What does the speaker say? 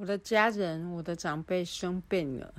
我的家人我的长辈生病了。